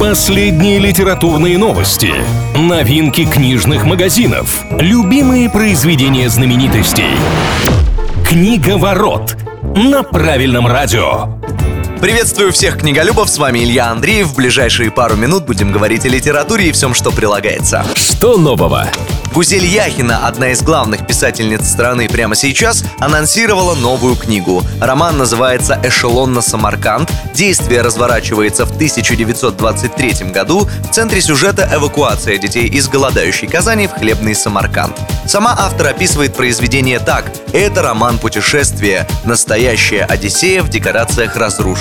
Последние литературные новости, новинки книжных магазинов, любимые произведения знаменитостей. Книга ворот на правильном радио. Приветствую всех книголюбов, с вами Илья Андреев. В ближайшие пару минут будем говорить о литературе и всем, что прилагается. Что нового? Гузель Яхина, одна из главных писательниц страны прямо сейчас, анонсировала новую книгу. Роман называется «Эшелон на Самарканд». Действие разворачивается в 1923 году. В центре сюжета эвакуация детей из голодающей Казани в хлебный Самарканд. Сама автор описывает произведение так. Это роман путешествия, настоящая Одиссея в декорациях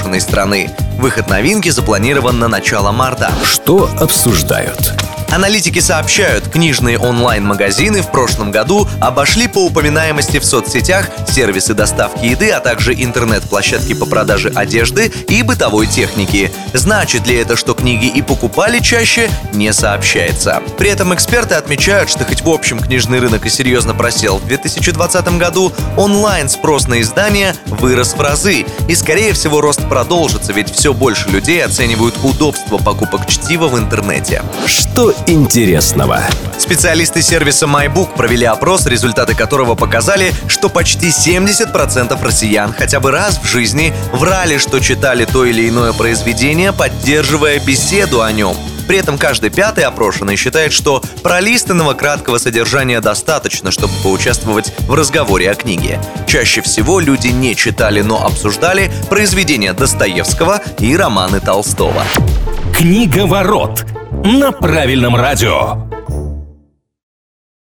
разрушенной страны. Выход новинки запланирован на начало марта. Что обсуждают? Аналитики сообщают, книжные онлайн-магазины в прошлом году обошли по упоминаемости в соцсетях сервисы доставки еды, а также интернет-площадки по продаже одежды и бытовой техники. Значит ли это, что книги и покупали чаще, не сообщается. При этом эксперты отмечают, что хоть в общем книжный рынок и серьезно просел в 2020 году, онлайн-спрос на издания вырос в разы. И скорее всего рост продолжится, ведь все больше людей оценивают удобство покупок чтива в интернете. Что интересного? Специалисты сервиса MyBook провели опрос, результаты которого показали, что почти 70% россиян хотя бы раз в жизни врали, что читали то или иное произведение, поддерживая беседу о нем. При этом каждый пятый опрошенный считает, что пролистанного краткого содержания достаточно, чтобы поучаствовать в разговоре о книге. Чаще всего люди не читали, но обсуждали произведения Достоевского и романы Толстого. Книга ворот на правильном радио.